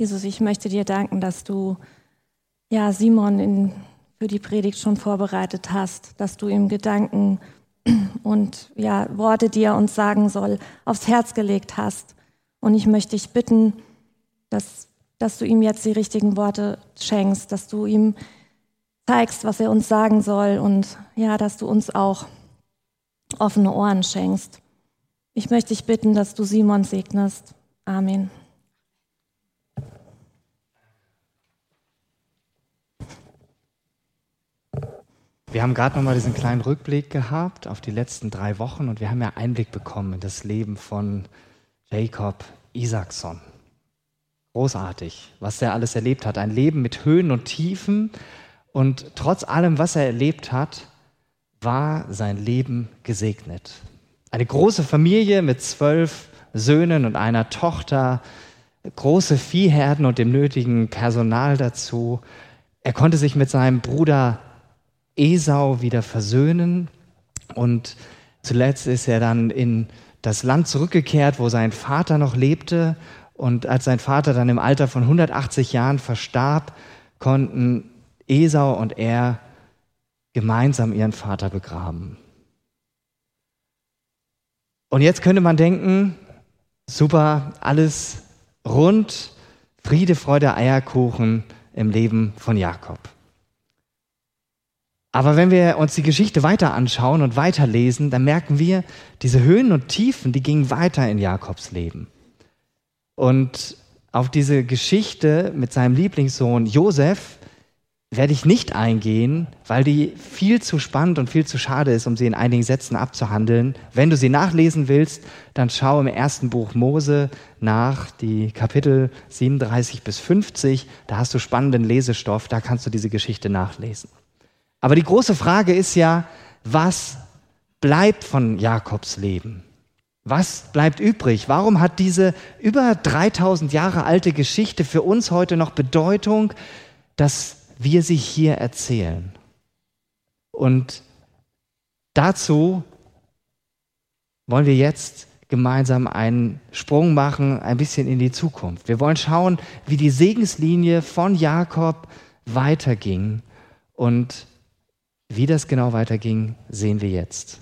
Jesus, ich möchte dir danken, dass du ja Simon in, für die Predigt schon vorbereitet hast, dass du ihm Gedanken und ja Worte, die er uns sagen soll, aufs Herz gelegt hast. Und ich möchte dich bitten, dass, dass du ihm jetzt die richtigen Worte schenkst, dass du ihm zeigst, was er uns sagen soll und ja, dass du uns auch offene Ohren schenkst. Ich möchte dich bitten, dass du Simon segnest. Amen. Wir haben gerade noch mal diesen kleinen Rückblick gehabt auf die letzten drei Wochen und wir haben ja Einblick bekommen in das Leben von Jacob Isaacson. Großartig, was er alles erlebt hat. Ein Leben mit Höhen und Tiefen. Und trotz allem, was er erlebt hat, war sein Leben gesegnet. Eine große Familie mit zwölf Söhnen und einer Tochter, große Viehherden und dem nötigen Personal dazu. Er konnte sich mit seinem Bruder Esau wieder versöhnen und zuletzt ist er dann in das Land zurückgekehrt, wo sein Vater noch lebte. Und als sein Vater dann im Alter von 180 Jahren verstarb, konnten Esau und er gemeinsam ihren Vater begraben. Und jetzt könnte man denken, super, alles rund, Friede, Freude, Eierkuchen im Leben von Jakob. Aber wenn wir uns die Geschichte weiter anschauen und weiterlesen, dann merken wir, diese Höhen und Tiefen, die gingen weiter in Jakobs Leben. Und auf diese Geschichte mit seinem Lieblingssohn Josef werde ich nicht eingehen, weil die viel zu spannend und viel zu schade ist, um sie in einigen Sätzen abzuhandeln. Wenn du sie nachlesen willst, dann schau im ersten Buch Mose nach, die Kapitel 37 bis 50. Da hast du spannenden Lesestoff, da kannst du diese Geschichte nachlesen. Aber die große Frage ist ja, was bleibt von Jakobs Leben? Was bleibt übrig? Warum hat diese über 3000 Jahre alte Geschichte für uns heute noch Bedeutung, dass wir sie hier erzählen? Und dazu wollen wir jetzt gemeinsam einen Sprung machen, ein bisschen in die Zukunft. Wir wollen schauen, wie die Segenslinie von Jakob weiterging und wie das genau weiterging, sehen wir jetzt.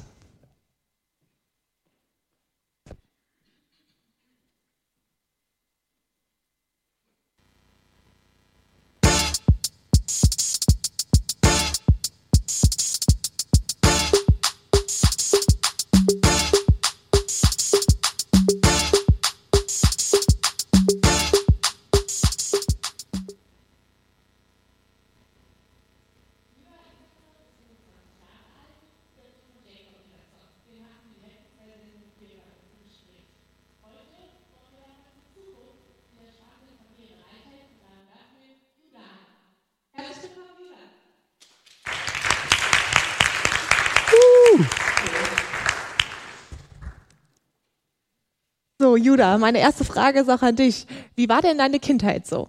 Judah, meine erste Frage ist auch an dich. Wie war denn deine Kindheit so?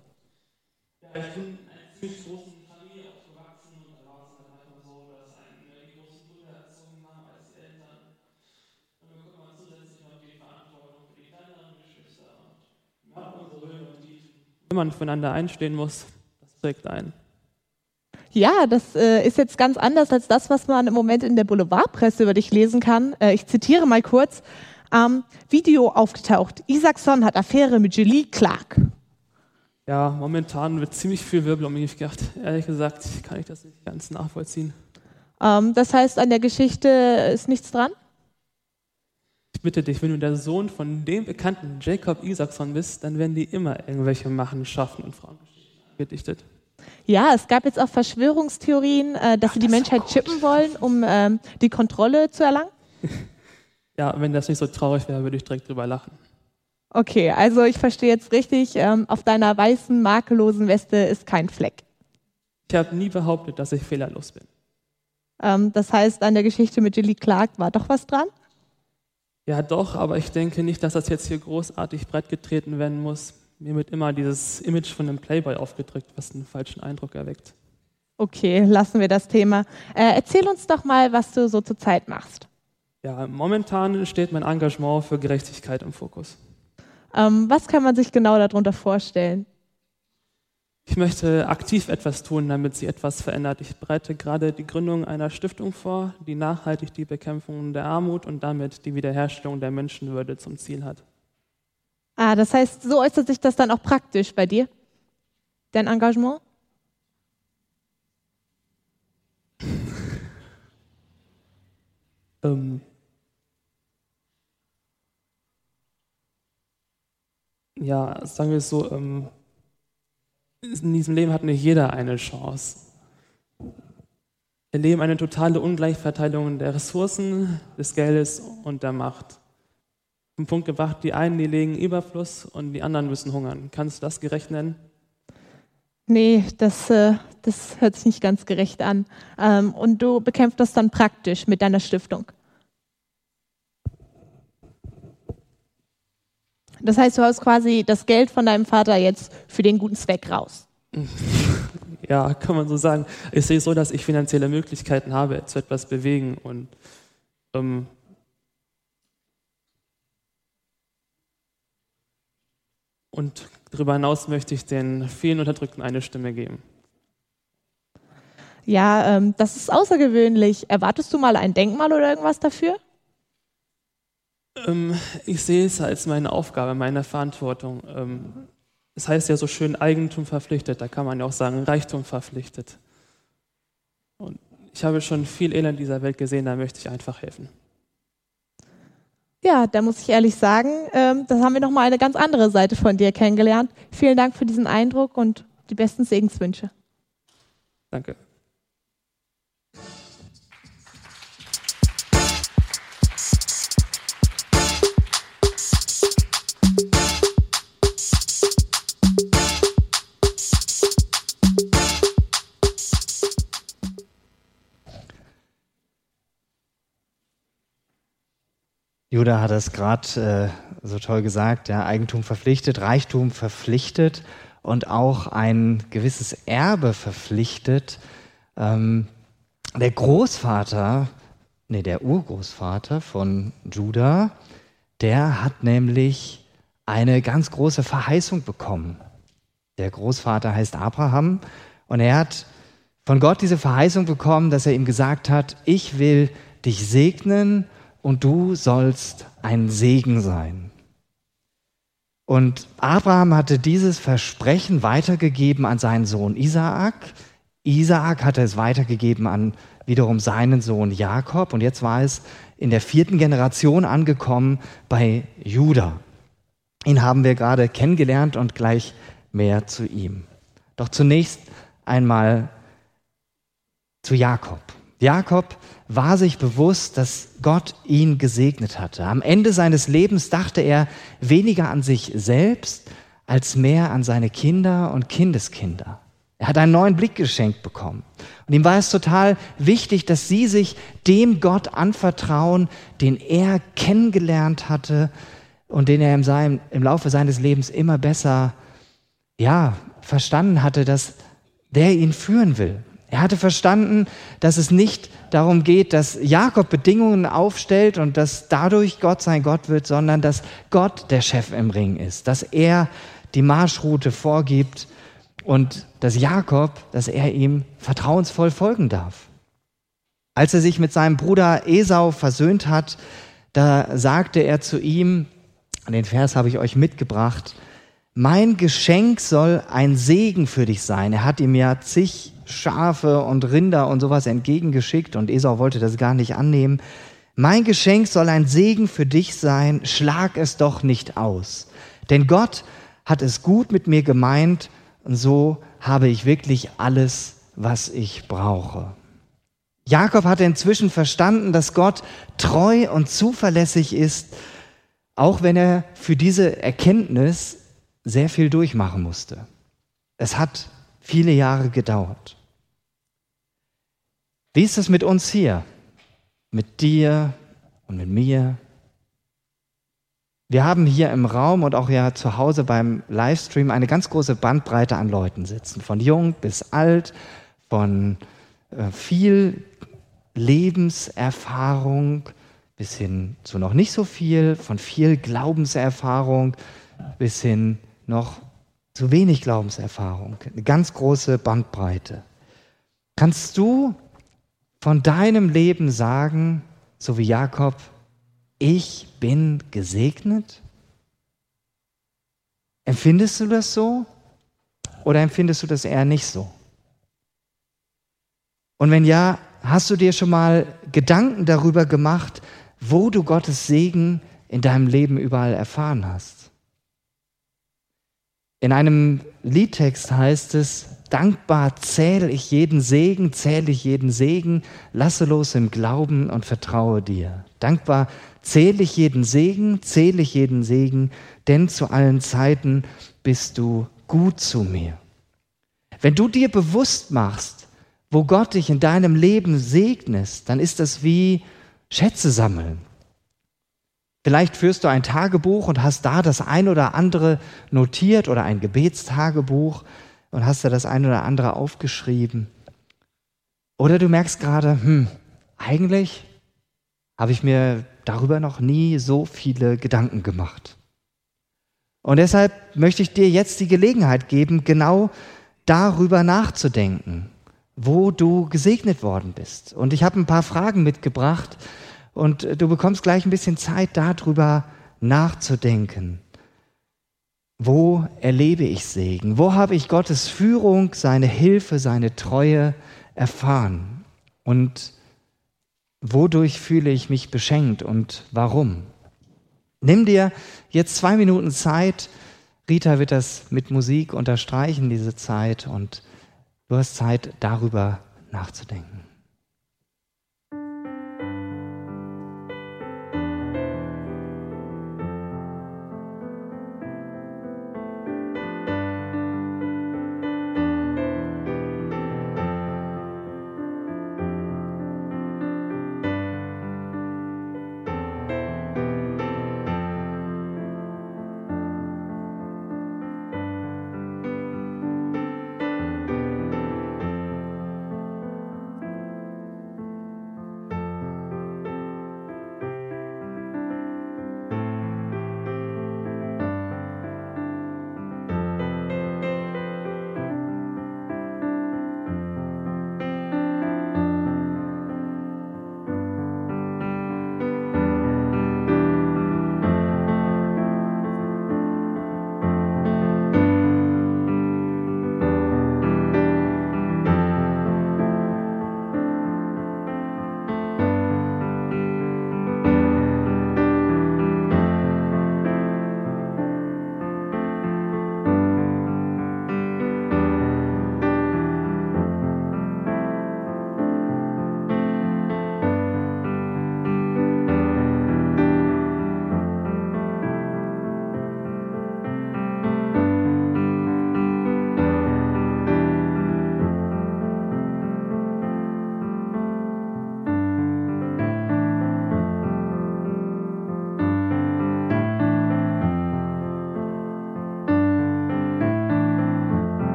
Ja, ich bin halt Tiefen. Wenn man füreinander einstehen muss, das prägt einen. Ja, das äh, ist jetzt ganz anders als das, was man im Moment in der Boulevardpresse über dich lesen kann. Äh, ich zitiere mal kurz ähm, Video aufgetaucht. Isaacson hat Affäre mit Julie Clark. Ja, momentan wird ziemlich viel Wirbel um mich gedacht. Ehrlich gesagt kann ich das nicht ganz nachvollziehen. Ähm, das heißt, an der Geschichte ist nichts dran? Ich bitte dich, wenn du der Sohn von dem bekannten Jacob Isaacson bist, dann werden die immer irgendwelche Machenschaften und Frauengeschichten gedichtet. Ja, es gab jetzt auch Verschwörungstheorien, äh, dass Ach, sie die Menschheit so chippen wollen, um ähm, die Kontrolle zu erlangen. Ja, wenn das nicht so traurig wäre, würde ich direkt drüber lachen. Okay, also ich verstehe jetzt richtig, ähm, auf deiner weißen, makellosen Weste ist kein Fleck. Ich habe nie behauptet, dass ich fehlerlos bin. Ähm, das heißt, an der Geschichte mit Julie Clark war doch was dran? Ja, doch, aber ich denke nicht, dass das jetzt hier großartig breit getreten werden muss. Mir wird immer dieses Image von einem Playboy aufgedrückt, was einen falschen Eindruck erweckt. Okay, lassen wir das Thema. Äh, erzähl uns doch mal, was du so zur Zeit machst. Ja, momentan steht mein Engagement für Gerechtigkeit im Fokus. Ähm, was kann man sich genau darunter vorstellen? Ich möchte aktiv etwas tun, damit sie etwas verändert. Ich bereite gerade die Gründung einer Stiftung vor, die nachhaltig die Bekämpfung der Armut und damit die Wiederherstellung der Menschenwürde zum Ziel hat. Ah, das heißt, so äußert sich das dann auch praktisch bei dir? Dein Engagement? Ähm, ja, sagen wir es so, ähm, in diesem Leben hat nicht jeder eine Chance. Wir erleben eine totale Ungleichverteilung der Ressourcen, des Geldes und der Macht. Zum Punkt gebracht, die einen, die legen Überfluss und die anderen müssen hungern. Kannst du das gerecht nennen? Nee, das, äh, das hört sich nicht ganz gerecht an. Ähm, und du bekämpfst das dann praktisch mit deiner Stiftung. Das heißt, du hast quasi das Geld von deinem Vater jetzt für den guten Zweck raus. Ja, kann man so sagen. Ich sehe es so, dass ich finanzielle Möglichkeiten habe, zu etwas bewegen und ähm, und darüber hinaus möchte ich den vielen Unterdrückten eine Stimme geben. Ja, ähm, das ist außergewöhnlich. Erwartest du mal ein Denkmal oder irgendwas dafür? Ähm, ich sehe es als meine Aufgabe, meine Verantwortung. Ähm, es heißt ja so schön Eigentum verpflichtet, da kann man ja auch sagen Reichtum verpflichtet. Und ich habe schon viel Elend dieser Welt gesehen, da möchte ich einfach helfen. Ja, da muss ich ehrlich sagen, ähm, das haben wir nochmal eine ganz andere Seite von dir kennengelernt. Vielen Dank für diesen Eindruck und die besten Segenswünsche. Danke. Judah hat es gerade äh, so toll gesagt, ja, Eigentum verpflichtet, Reichtum verpflichtet und auch ein gewisses Erbe verpflichtet. Ähm, der Großvater, nee, der Urgroßvater von Judah, der hat nämlich eine ganz große Verheißung bekommen. Der Großvater heißt Abraham und er hat von Gott diese Verheißung bekommen, dass er ihm gesagt hat, ich will dich segnen und du sollst ein Segen sein. Und Abraham hatte dieses Versprechen weitergegeben an seinen Sohn Isaak. Isaak hatte es weitergegeben an wiederum seinen Sohn Jakob. Und jetzt war es in der vierten Generation angekommen bei Judah. Ihn haben wir gerade kennengelernt und gleich mehr zu ihm. Doch zunächst einmal zu Jakob. Jakob war sich bewusst, dass Gott ihn gesegnet hatte. Am Ende seines Lebens dachte er weniger an sich selbst als mehr an seine Kinder und Kindeskinder. Er hat einen neuen Blick geschenkt bekommen. Und ihm war es total wichtig, dass sie sich dem Gott anvertrauen, den er kennengelernt hatte und den er im, seinem, im Laufe seines Lebens immer besser ja, verstanden hatte, dass der ihn führen will. Er hatte verstanden, dass es nicht darum geht, dass Jakob Bedingungen aufstellt und dass dadurch Gott sein Gott wird, sondern dass Gott der Chef im Ring ist, dass er die Marschroute vorgibt und dass Jakob, dass er ihm vertrauensvoll folgen darf. Als er sich mit seinem Bruder Esau versöhnt hat, da sagte er zu ihm, den Vers habe ich euch mitgebracht, mein Geschenk soll ein Segen für dich sein. Er hat ihm ja zig Schafe und Rinder und sowas entgegengeschickt und Esau wollte das gar nicht annehmen. Mein Geschenk soll ein Segen für dich sein, schlag es doch nicht aus. Denn Gott hat es gut mit mir gemeint und so habe ich wirklich alles, was ich brauche. Jakob hatte inzwischen verstanden, dass Gott treu und zuverlässig ist, auch wenn er für diese Erkenntnis sehr viel durchmachen musste. Es hat viele Jahre gedauert. Wie ist es mit uns hier? Mit dir und mit mir? Wir haben hier im Raum und auch ja zu Hause beim Livestream eine ganz große Bandbreite an Leuten sitzen, von jung bis alt, von äh, viel Lebenserfahrung bis hin zu noch nicht so viel, von viel Glaubenserfahrung bis hin noch zu wenig Glaubenserfahrung, eine ganz große Bandbreite. Kannst du von deinem Leben sagen, so wie Jakob, ich bin gesegnet? Empfindest du das so oder empfindest du das eher nicht so? Und wenn ja, hast du dir schon mal Gedanken darüber gemacht, wo du Gottes Segen in deinem Leben überall erfahren hast? In einem Liedtext heißt es, dankbar zähle ich jeden Segen, zähle ich jeden Segen, lasse los im Glauben und vertraue dir. Dankbar zähle ich jeden Segen, zähle ich jeden Segen, denn zu allen Zeiten bist du gut zu mir. Wenn du dir bewusst machst, wo Gott dich in deinem Leben segnet, dann ist das wie Schätze sammeln. Vielleicht führst du ein Tagebuch und hast da das ein oder andere notiert oder ein Gebetstagebuch und hast da das ein oder andere aufgeschrieben. Oder du merkst gerade, hm, eigentlich habe ich mir darüber noch nie so viele Gedanken gemacht. Und deshalb möchte ich dir jetzt die Gelegenheit geben, genau darüber nachzudenken, wo du gesegnet worden bist. Und ich habe ein paar Fragen mitgebracht, und du bekommst gleich ein bisschen Zeit, darüber nachzudenken. Wo erlebe ich Segen? Wo habe ich Gottes Führung, seine Hilfe, seine Treue erfahren? Und wodurch fühle ich mich beschenkt und warum? Nimm dir jetzt zwei Minuten Zeit. Rita wird das mit Musik unterstreichen, diese Zeit. Und du hast Zeit, darüber nachzudenken.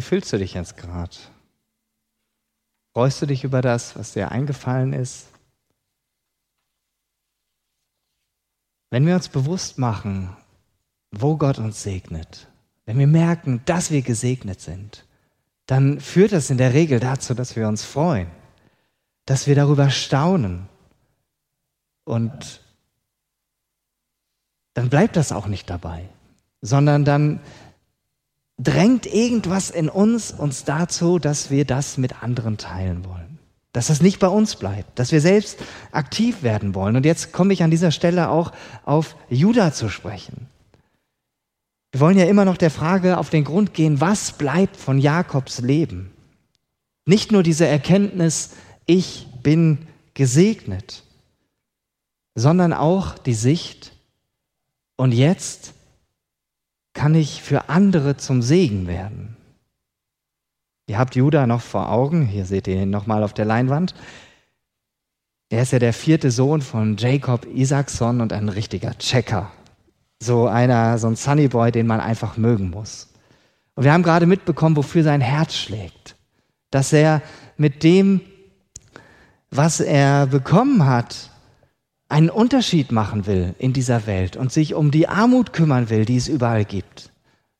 Wie fühlst du dich jetzt gerade? Freust du dich über das, was dir eingefallen ist? Wenn wir uns bewusst machen, wo Gott uns segnet, wenn wir merken, dass wir gesegnet sind, dann führt das in der Regel dazu, dass wir uns freuen, dass wir darüber staunen. Und dann bleibt das auch nicht dabei, sondern dann drängt irgendwas in uns uns dazu, dass wir das mit anderen teilen wollen. Dass das nicht bei uns bleibt, dass wir selbst aktiv werden wollen. Und jetzt komme ich an dieser Stelle auch auf Judah zu sprechen. Wir wollen ja immer noch der Frage auf den Grund gehen, was bleibt von Jakobs Leben? Nicht nur diese Erkenntnis, ich bin gesegnet, sondern auch die Sicht, und jetzt kann ich für andere zum Segen werden. Ihr habt Judah noch vor Augen, hier seht ihr ihn nochmal auf der Leinwand. Er ist ja der vierte Sohn von Jacob Isaacson und ein richtiger Checker. So einer, so ein Sunnyboy, den man einfach mögen muss. Und wir haben gerade mitbekommen, wofür sein Herz schlägt. Dass er mit dem, was er bekommen hat, einen Unterschied machen will in dieser Welt und sich um die Armut kümmern will, die es überall gibt.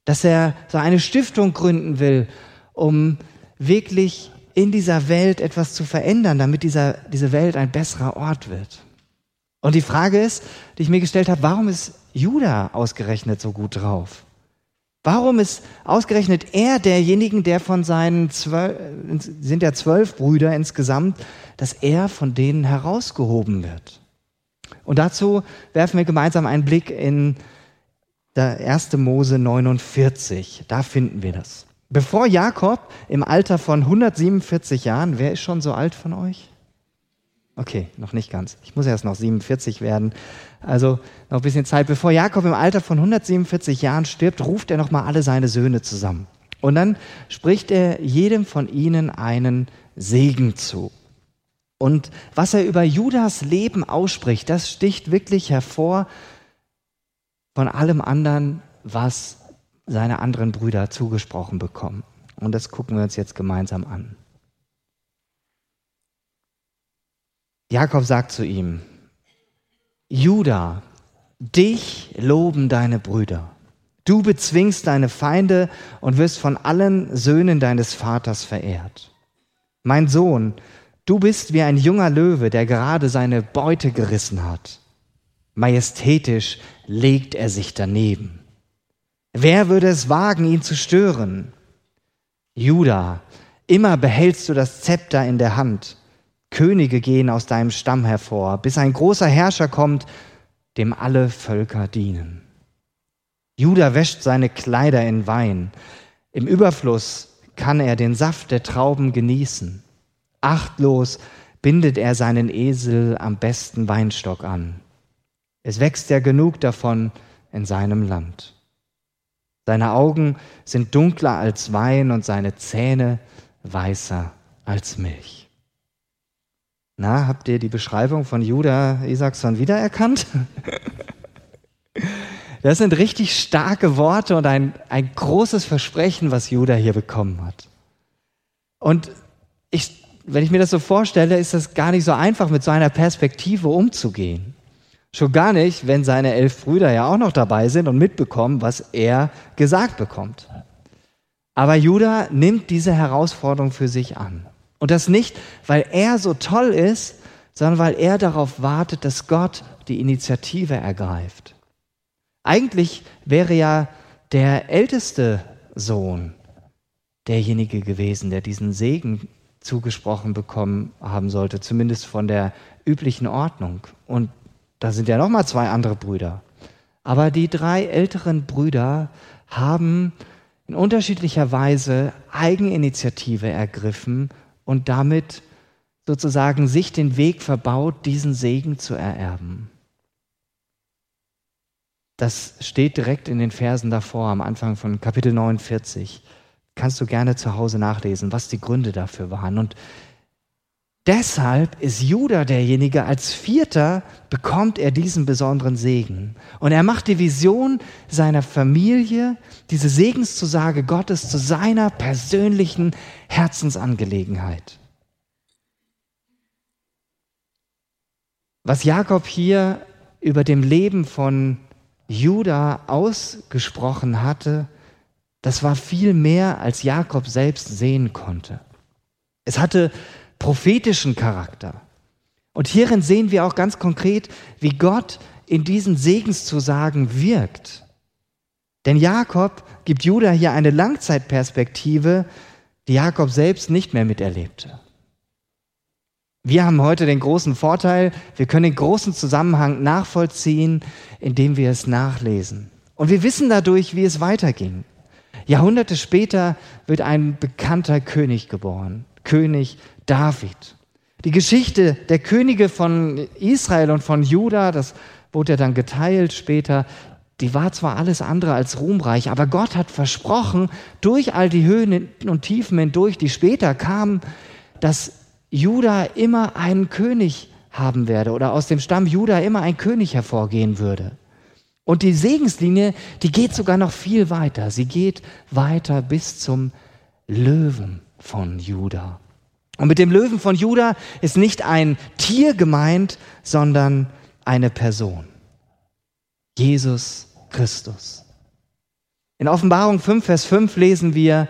Dass er so eine Stiftung gründen will, um wirklich in dieser Welt etwas zu verändern, damit dieser, diese Welt ein besserer Ort wird. Und die Frage ist, die ich mir gestellt habe, warum ist Judah ausgerechnet so gut drauf? Warum ist ausgerechnet er derjenigen, der von seinen zwölf, sind ja zwölf Brüder insgesamt, dass er von denen herausgehoben wird? Und dazu werfen wir gemeinsam einen Blick in der 1. Mose 49. Da finden wir das. Bevor Jakob im Alter von 147 Jahren, wer ist schon so alt von euch? Okay, noch nicht ganz. Ich muss erst noch 47 werden. Also noch ein bisschen Zeit. Bevor Jakob im Alter von 147 Jahren stirbt, ruft er nochmal alle seine Söhne zusammen. Und dann spricht er jedem von ihnen einen Segen zu. Und was er über Judas Leben ausspricht, das sticht wirklich hervor von allem anderen, was seine anderen Brüder zugesprochen bekommen. Und das gucken wir uns jetzt gemeinsam an. Jakob sagt zu ihm, Judah, dich loben deine Brüder. Du bezwingst deine Feinde und wirst von allen Söhnen deines Vaters verehrt. Mein Sohn, du bist wie ein junger Löwe, der gerade seine Beute gerissen hat. Majestätisch legt er sich daneben. Wer würde es wagen, ihn zu stören? Judah, immer behältst du das Zepter in der Hand. Könige gehen aus deinem Stamm hervor, bis ein großer Herrscher kommt, dem alle Völker dienen. Judah wäscht seine Kleider in Wein. Im Überfluss kann er den Saft der Trauben genießen. Achtlos bindet er seinen Esel am besten Weinstock an. Es wächst ja genug davon in seinem Land. Seine Augen sind dunkler als Wein und seine Zähne weißer als Milch. Na, habt ihr die Beschreibung von Judah Isaacson wiedererkannt? Das sind richtig starke Worte und ein, ein großes Versprechen, was Judah hier bekommen hat. Und ich, wenn ich mir das so vorstelle, ist das gar nicht so einfach, mit so einer Perspektive umzugehen. Schon gar nicht, wenn seine elf Brüder ja auch noch dabei sind und mitbekommen, was er gesagt bekommt. Aber Judah nimmt diese Herausforderung für sich an. Und das nicht, weil er so toll ist, sondern weil er darauf wartet, dass Gott die Initiative ergreift. Eigentlich wäre ja der älteste Sohn derjenige gewesen, der diesen Segen zugesprochen bekommen haben sollte, zumindest von der üblichen Ordnung. Und da sind ja noch mal zwei andere Brüder. Aber die drei älteren Brüder haben in unterschiedlicher Weise Eigeninitiative ergriffen und damit sozusagen sich den Weg verbaut, diesen Segen zu ererben. Das steht direkt in den Versen davor, am Anfang von Kapitel 49. Kannst du gerne zu Hause nachlesen, was die Gründe dafür waren. Und Deshalb ist Judah derjenige, als Vierter bekommt er diesen besonderen Segen. Und er macht die Vision seiner Familie, diese Segenszusage Gottes zu seiner persönlichen Herzensangelegenheit. Was Jakob hier über dem Leben von Judah ausgesprochen hatte, das war viel mehr, als Jakob selbst sehen konnte. Es hatte prophetischen Charakter. Und hierin sehen wir auch ganz konkret, wie Gott in diesen Segenszusagen wirkt. Denn Jakob gibt Judah hier eine Langzeitperspektive, die Jakob selbst nicht mehr miterlebte. Wir haben heute den großen Vorteil, wir können den großen Zusammenhang nachvollziehen, indem wir es nachlesen. Und wir wissen dadurch, wie es weiterging. Jahrhunderte später wird ein bekannter König geboren, König David. Die Geschichte der Könige von Israel und von Juda, das wurde ja dann geteilt später, die war zwar alles andere als ruhmreich, aber Gott hat versprochen, durch all die Höhen und Tiefen hindurch, die später kamen, dass Juda immer einen König haben werde oder aus dem Stamm Juda immer ein König hervorgehen würde. Und die Segenslinie, die geht sogar noch viel weiter. Sie geht weiter bis zum Löwen von Juda. Und mit dem Löwen von Juda ist nicht ein Tier gemeint, sondern eine Person. Jesus Christus. In Offenbarung 5, Vers 5 lesen wir,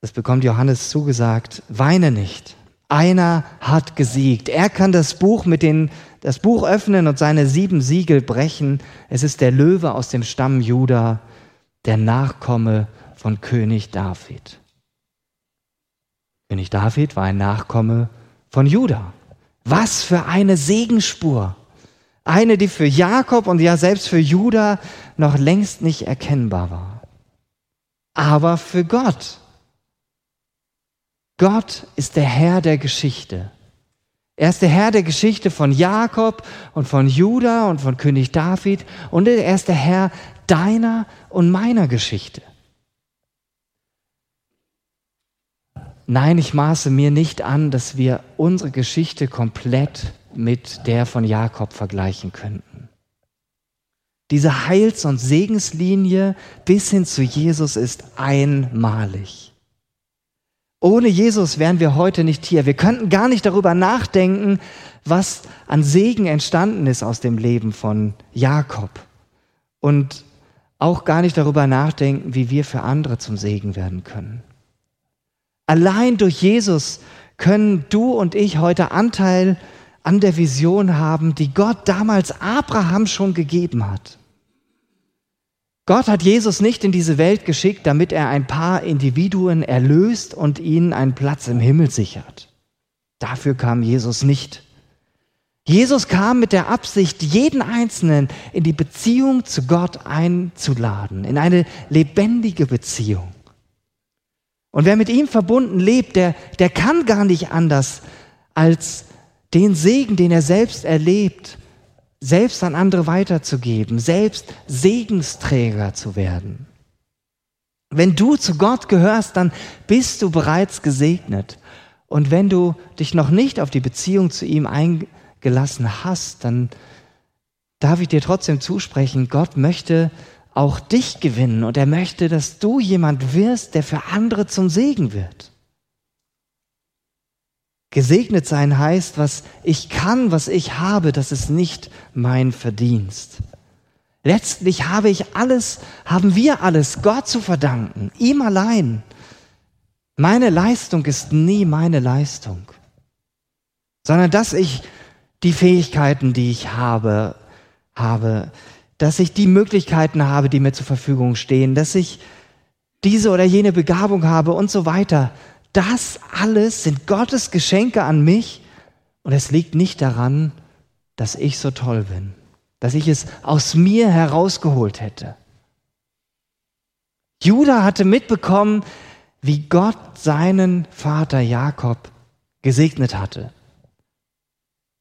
das bekommt Johannes zugesagt, weine nicht. Einer hat gesiegt. Er kann das Buch mit den, das Buch öffnen und seine sieben Siegel brechen. Es ist der Löwe aus dem Stamm Juda, der Nachkomme von König David. König David war ein Nachkomme von Juda. Was für eine Segenspur. Eine, die für Jakob und ja selbst für Juda noch längst nicht erkennbar war. Aber für Gott Gott ist der Herr der Geschichte. Er ist der Herr der Geschichte von Jakob und von Juda und von König David und er ist der Herr deiner und meiner Geschichte. Nein, ich maße mir nicht an, dass wir unsere Geschichte komplett mit der von Jakob vergleichen könnten. Diese Heils- und Segenslinie bis hin zu Jesus ist einmalig. Ohne Jesus wären wir heute nicht hier. Wir könnten gar nicht darüber nachdenken, was an Segen entstanden ist aus dem Leben von Jakob. Und auch gar nicht darüber nachdenken, wie wir für andere zum Segen werden können. Allein durch Jesus können du und ich heute Anteil an der Vision haben, die Gott damals Abraham schon gegeben hat. Gott hat Jesus nicht in diese Welt geschickt, damit er ein paar Individuen erlöst und ihnen einen Platz im Himmel sichert. Dafür kam Jesus nicht. Jesus kam mit der Absicht, jeden Einzelnen in die Beziehung zu Gott einzuladen, in eine lebendige Beziehung. Und wer mit ihm verbunden lebt, der, der kann gar nicht anders, als den Segen, den er selbst erlebt, selbst an andere weiterzugeben, selbst Segensträger zu werden. Wenn du zu Gott gehörst, dann bist du bereits gesegnet. Und wenn du dich noch nicht auf die Beziehung zu ihm eingelassen hast, dann darf ich dir trotzdem zusprechen, Gott möchte auch dich gewinnen und er möchte, dass du jemand wirst, der für andere zum Segen wird. Gesegnet sein heißt, was ich kann, was ich habe, das ist nicht mein Verdienst. Letztlich habe ich alles, haben wir alles Gott zu verdanken, ihm allein. Meine Leistung ist nie meine Leistung, sondern dass ich die Fähigkeiten, die ich habe, habe, dass ich die Möglichkeiten habe, die mir zur Verfügung stehen, dass ich diese oder jene Begabung habe und so weiter. Das alles sind Gottes Geschenke an mich und es liegt nicht daran, dass ich so toll bin, dass ich es aus mir herausgeholt hätte. Judah hatte mitbekommen, wie Gott seinen Vater Jakob gesegnet hatte.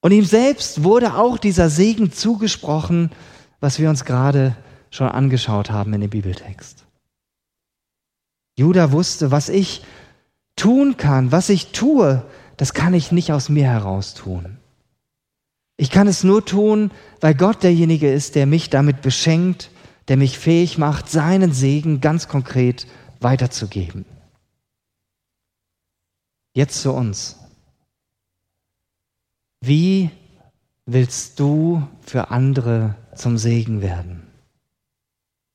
Und ihm selbst wurde auch dieser Segen zugesprochen, was wir uns gerade schon angeschaut haben in dem Bibeltext. Judah wusste, was ich tun kann, was ich tue, das kann ich nicht aus mir heraus tun. Ich kann es nur tun, weil Gott derjenige ist, der mich damit beschenkt, der mich fähig macht, seinen Segen ganz konkret weiterzugeben. Jetzt zu uns. Wie willst du für andere zum Segen werden?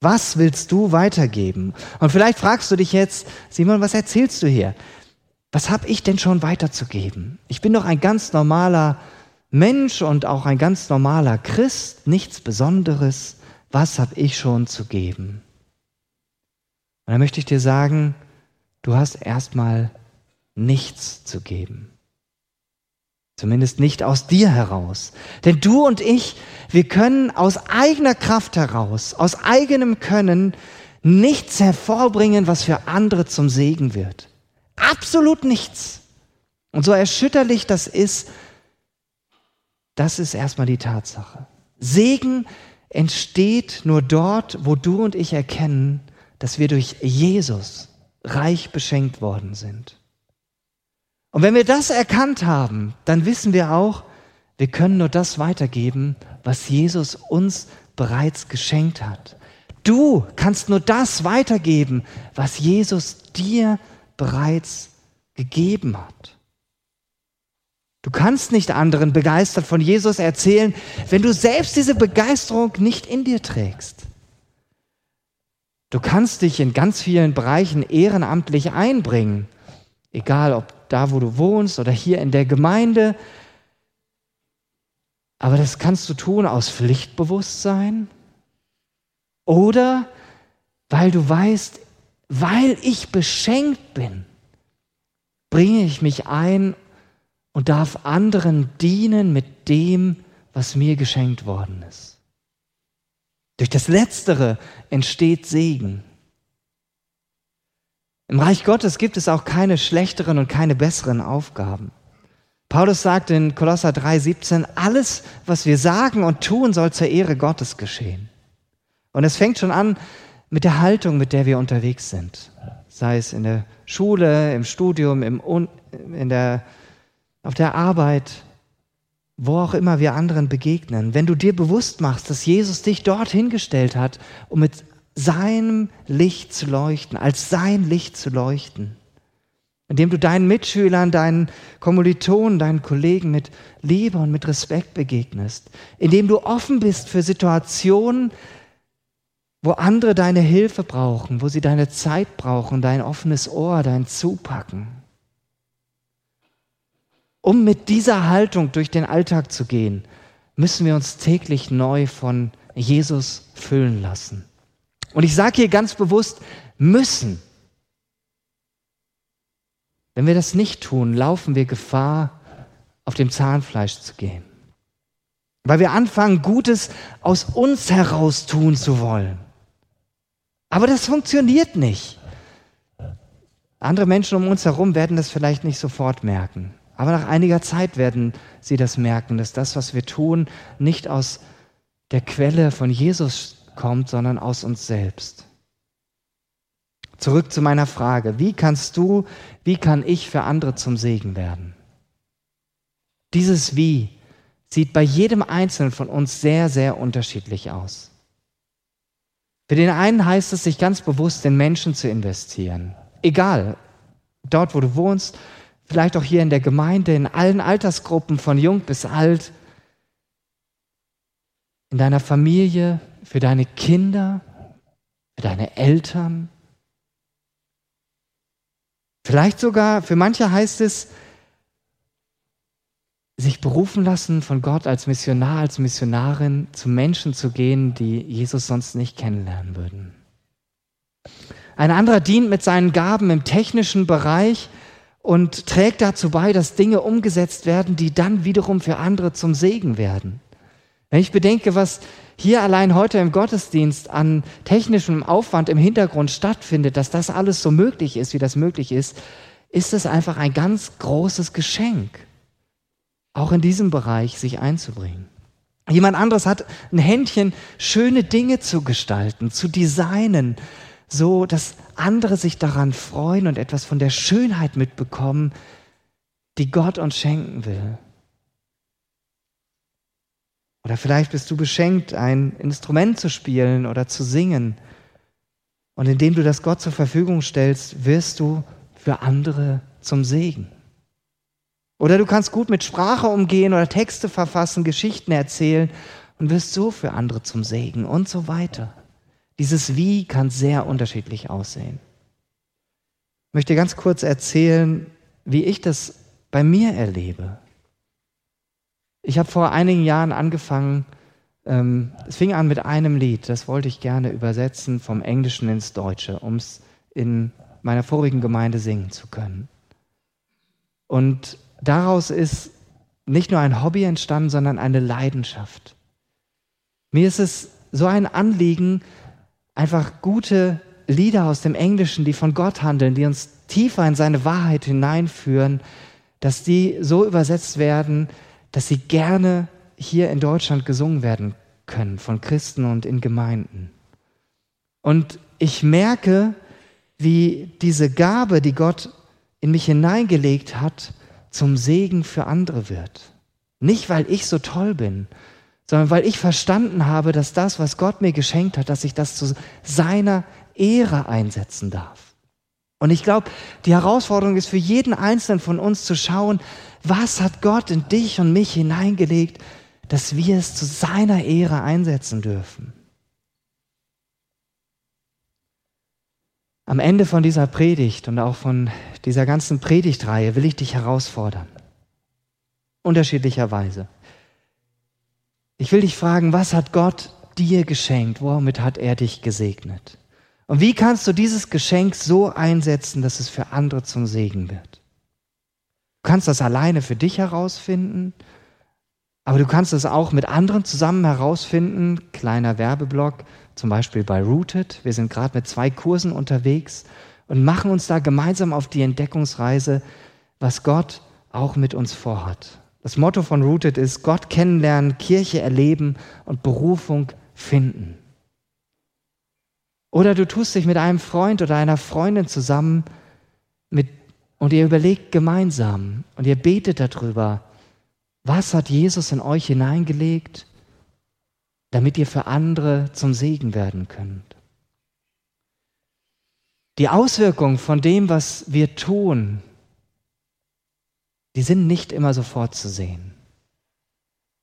Was willst du weitergeben? Und vielleicht fragst du dich jetzt, Simon, was erzählst du hier? Was habe ich denn schon weiterzugeben? Ich bin doch ein ganz normaler Mensch und auch ein ganz normaler Christ, nichts Besonderes. Was habe ich schon zu geben? Und da möchte ich dir sagen, du hast erstmal nichts zu geben. Zumindest nicht aus dir heraus. Denn du und ich, wir können aus eigener Kraft heraus, aus eigenem Können nichts hervorbringen, was für andere zum Segen wird. Absolut nichts. Und so erschütterlich das ist, das ist erstmal die Tatsache. Segen entsteht nur dort, wo du und ich erkennen, dass wir durch Jesus reich beschenkt worden sind. Und wenn wir das erkannt haben, dann wissen wir auch, wir können nur das weitergeben, was Jesus uns bereits geschenkt hat. Du kannst nur das weitergeben, was Jesus dir bereits gegeben hat. Du kannst nicht anderen begeistert von Jesus erzählen, wenn du selbst diese Begeisterung nicht in dir trägst. Du kannst dich in ganz vielen Bereichen ehrenamtlich einbringen, egal ob da, wo du wohnst oder hier in der Gemeinde. Aber das kannst du tun aus Pflichtbewusstsein oder weil du weißt, weil ich beschenkt bin, bringe ich mich ein und darf anderen dienen mit dem, was mir geschenkt worden ist. Durch das Letztere entsteht Segen. Im Reich Gottes gibt es auch keine schlechteren und keine besseren Aufgaben. Paulus sagt in Kolosser 3,17, alles, was wir sagen und tun, soll zur Ehre Gottes geschehen. Und es fängt schon an mit der Haltung, mit der wir unterwegs sind. Sei es in der Schule, im Studium, im, in der, auf der Arbeit, wo auch immer wir anderen begegnen. Wenn du dir bewusst machst, dass Jesus dich dorthin gestellt hat, um mit seinem Licht zu leuchten, als sein Licht zu leuchten, indem du deinen Mitschülern, deinen Kommilitonen, deinen Kollegen mit Liebe und mit Respekt begegnest, indem du offen bist für Situationen, wo andere deine Hilfe brauchen, wo sie deine Zeit brauchen, dein offenes Ohr, dein Zupacken. Um mit dieser Haltung durch den Alltag zu gehen, müssen wir uns täglich neu von Jesus füllen lassen. Und ich sage hier ganz bewusst, müssen. Wenn wir das nicht tun, laufen wir Gefahr, auf dem Zahnfleisch zu gehen. Weil wir anfangen, Gutes aus uns heraus tun zu wollen. Aber das funktioniert nicht. Andere Menschen um uns herum werden das vielleicht nicht sofort merken. Aber nach einiger Zeit werden sie das merken, dass das, was wir tun, nicht aus der Quelle von Jesus kommt, sondern aus uns selbst. Zurück zu meiner Frage. Wie kannst du, wie kann ich für andere zum Segen werden? Dieses Wie sieht bei jedem Einzelnen von uns sehr, sehr unterschiedlich aus. Für den einen heißt es, sich ganz bewusst in Menschen zu investieren. Egal, dort, wo du wohnst, vielleicht auch hier in der Gemeinde, in allen Altersgruppen, von jung bis alt, in deiner Familie, für deine Kinder, für deine Eltern. Vielleicht sogar, für manche heißt es, sich berufen lassen von Gott als Missionar, als Missionarin zu Menschen zu gehen, die Jesus sonst nicht kennenlernen würden. Ein anderer dient mit seinen Gaben im technischen Bereich und trägt dazu bei, dass Dinge umgesetzt werden, die dann wiederum für andere zum Segen werden. Wenn ich bedenke, was hier allein heute im Gottesdienst an technischem Aufwand im Hintergrund stattfindet, dass das alles so möglich ist, wie das möglich ist, ist es einfach ein ganz großes Geschenk auch in diesem Bereich sich einzubringen. Jemand anderes hat ein Händchen, schöne Dinge zu gestalten, zu designen, so dass andere sich daran freuen und etwas von der Schönheit mitbekommen, die Gott uns schenken will. Oder vielleicht bist du beschenkt, ein Instrument zu spielen oder zu singen. Und indem du das Gott zur Verfügung stellst, wirst du für andere zum Segen. Oder du kannst gut mit Sprache umgehen oder Texte verfassen, Geschichten erzählen und wirst so für andere zum Segen und so weiter. Dieses Wie kann sehr unterschiedlich aussehen. Ich möchte ganz kurz erzählen, wie ich das bei mir erlebe. Ich habe vor einigen Jahren angefangen, ähm, es fing an mit einem Lied, das wollte ich gerne übersetzen vom Englischen ins Deutsche, um es in meiner vorigen Gemeinde singen zu können. Und daraus ist nicht nur ein Hobby entstanden, sondern eine Leidenschaft. Mir ist es so ein Anliegen, einfach gute Lieder aus dem Englischen, die von Gott handeln, die uns tiefer in seine Wahrheit hineinführen, dass die so übersetzt werden, dass sie gerne hier in Deutschland gesungen werden können von Christen und in Gemeinden. Und ich merke, wie diese Gabe, die Gott in mich hineingelegt hat, zum Segen für andere wird. Nicht, weil ich so toll bin, sondern weil ich verstanden habe, dass das, was Gott mir geschenkt hat, dass ich das zu seiner Ehre einsetzen darf. Und ich glaube, die Herausforderung ist für jeden Einzelnen von uns zu schauen, was hat Gott in dich und mich hineingelegt, dass wir es zu seiner Ehre einsetzen dürfen. Am Ende von dieser Predigt und auch von dieser ganzen Predigtreihe will ich dich herausfordern. Unterschiedlicherweise. Ich will dich fragen, was hat Gott dir geschenkt? Womit hat er dich gesegnet? Und wie kannst du dieses Geschenk so einsetzen, dass es für andere zum Segen wird? Du kannst das alleine für dich herausfinden, aber du kannst es auch mit anderen zusammen herausfinden. Kleiner Werbeblock, zum Beispiel bei Rooted. Wir sind gerade mit zwei Kursen unterwegs und machen uns da gemeinsam auf die Entdeckungsreise, was Gott auch mit uns vorhat. Das Motto von Rooted ist Gott kennenlernen, Kirche erleben und Berufung finden. Oder du tust dich mit einem Freund oder einer Freundin zusammen mit, und ihr überlegt gemeinsam und ihr betet darüber, was hat Jesus in euch hineingelegt, damit ihr für andere zum Segen werden könnt. Die Auswirkungen von dem, was wir tun, die sind nicht immer sofort zu sehen.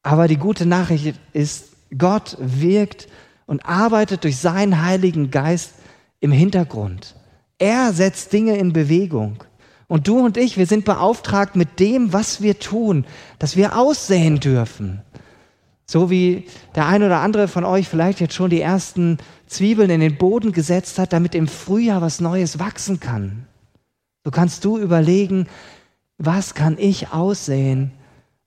Aber die gute Nachricht ist, Gott wirkt und arbeitet durch seinen Heiligen Geist im Hintergrund. Er setzt Dinge in Bewegung. Und du und ich, wir sind beauftragt mit dem, was wir tun, dass wir aussehen dürfen. So wie der ein oder andere von euch vielleicht jetzt schon die ersten Zwiebeln in den Boden gesetzt hat, damit im Frühjahr was Neues wachsen kann. So kannst du überlegen, was kann ich aussehen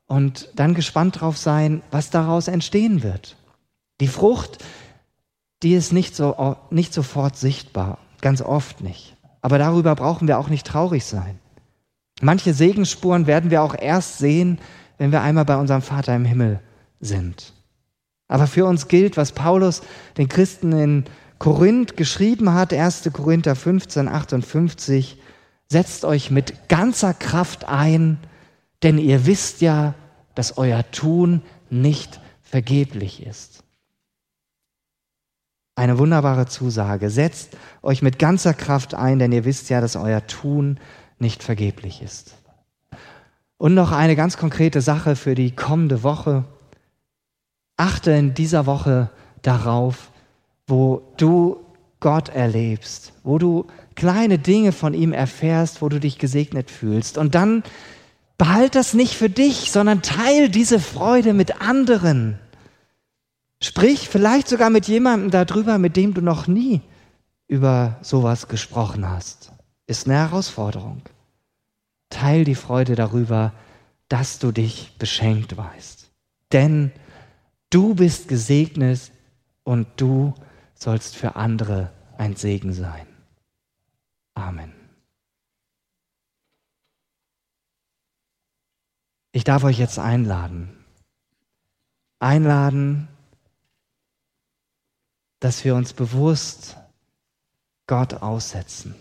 und dann gespannt drauf sein, was daraus entstehen wird. Die Frucht, die ist nicht, so, nicht sofort sichtbar, ganz oft nicht. Aber darüber brauchen wir auch nicht traurig sein. Manche Segensspuren werden wir auch erst sehen, wenn wir einmal bei unserem Vater im Himmel sind. Aber für uns gilt, was Paulus den Christen in Korinth geschrieben hat, 1. Korinther 15, 58, setzt euch mit ganzer Kraft ein, denn ihr wisst ja, dass euer Tun nicht vergeblich ist. Eine wunderbare Zusage. Setzt euch mit ganzer Kraft ein, denn ihr wisst ja, dass euer Tun nicht vergeblich ist. Und noch eine ganz konkrete Sache für die kommende Woche. Achte in dieser Woche darauf, wo du Gott erlebst, wo du kleine Dinge von ihm erfährst, wo du dich gesegnet fühlst. Und dann behalt das nicht für dich, sondern teil diese Freude mit anderen. Sprich vielleicht sogar mit jemandem darüber, mit dem du noch nie über sowas gesprochen hast. Ist eine Herausforderung. Teil die Freude darüber, dass du dich beschenkt weißt. Denn du bist gesegnet und du sollst für andere ein Segen sein. Amen. Ich darf euch jetzt einladen. Einladen, dass wir uns bewusst Gott aussetzen,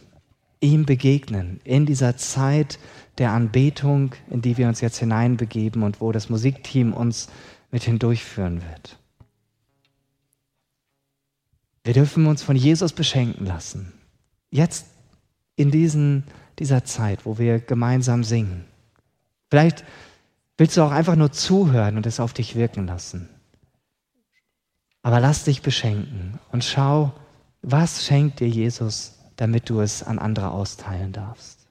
ihm begegnen in dieser Zeit der Anbetung, in die wir uns jetzt hineinbegeben und wo das Musikteam uns mit hindurchführen wird. Wir dürfen uns von Jesus beschenken lassen. Jetzt in diesen, dieser Zeit, wo wir gemeinsam singen. Vielleicht willst du auch einfach nur zuhören und es auf dich wirken lassen. Aber lass dich beschenken und schau, was schenkt dir Jesus, damit du es an andere austeilen darfst.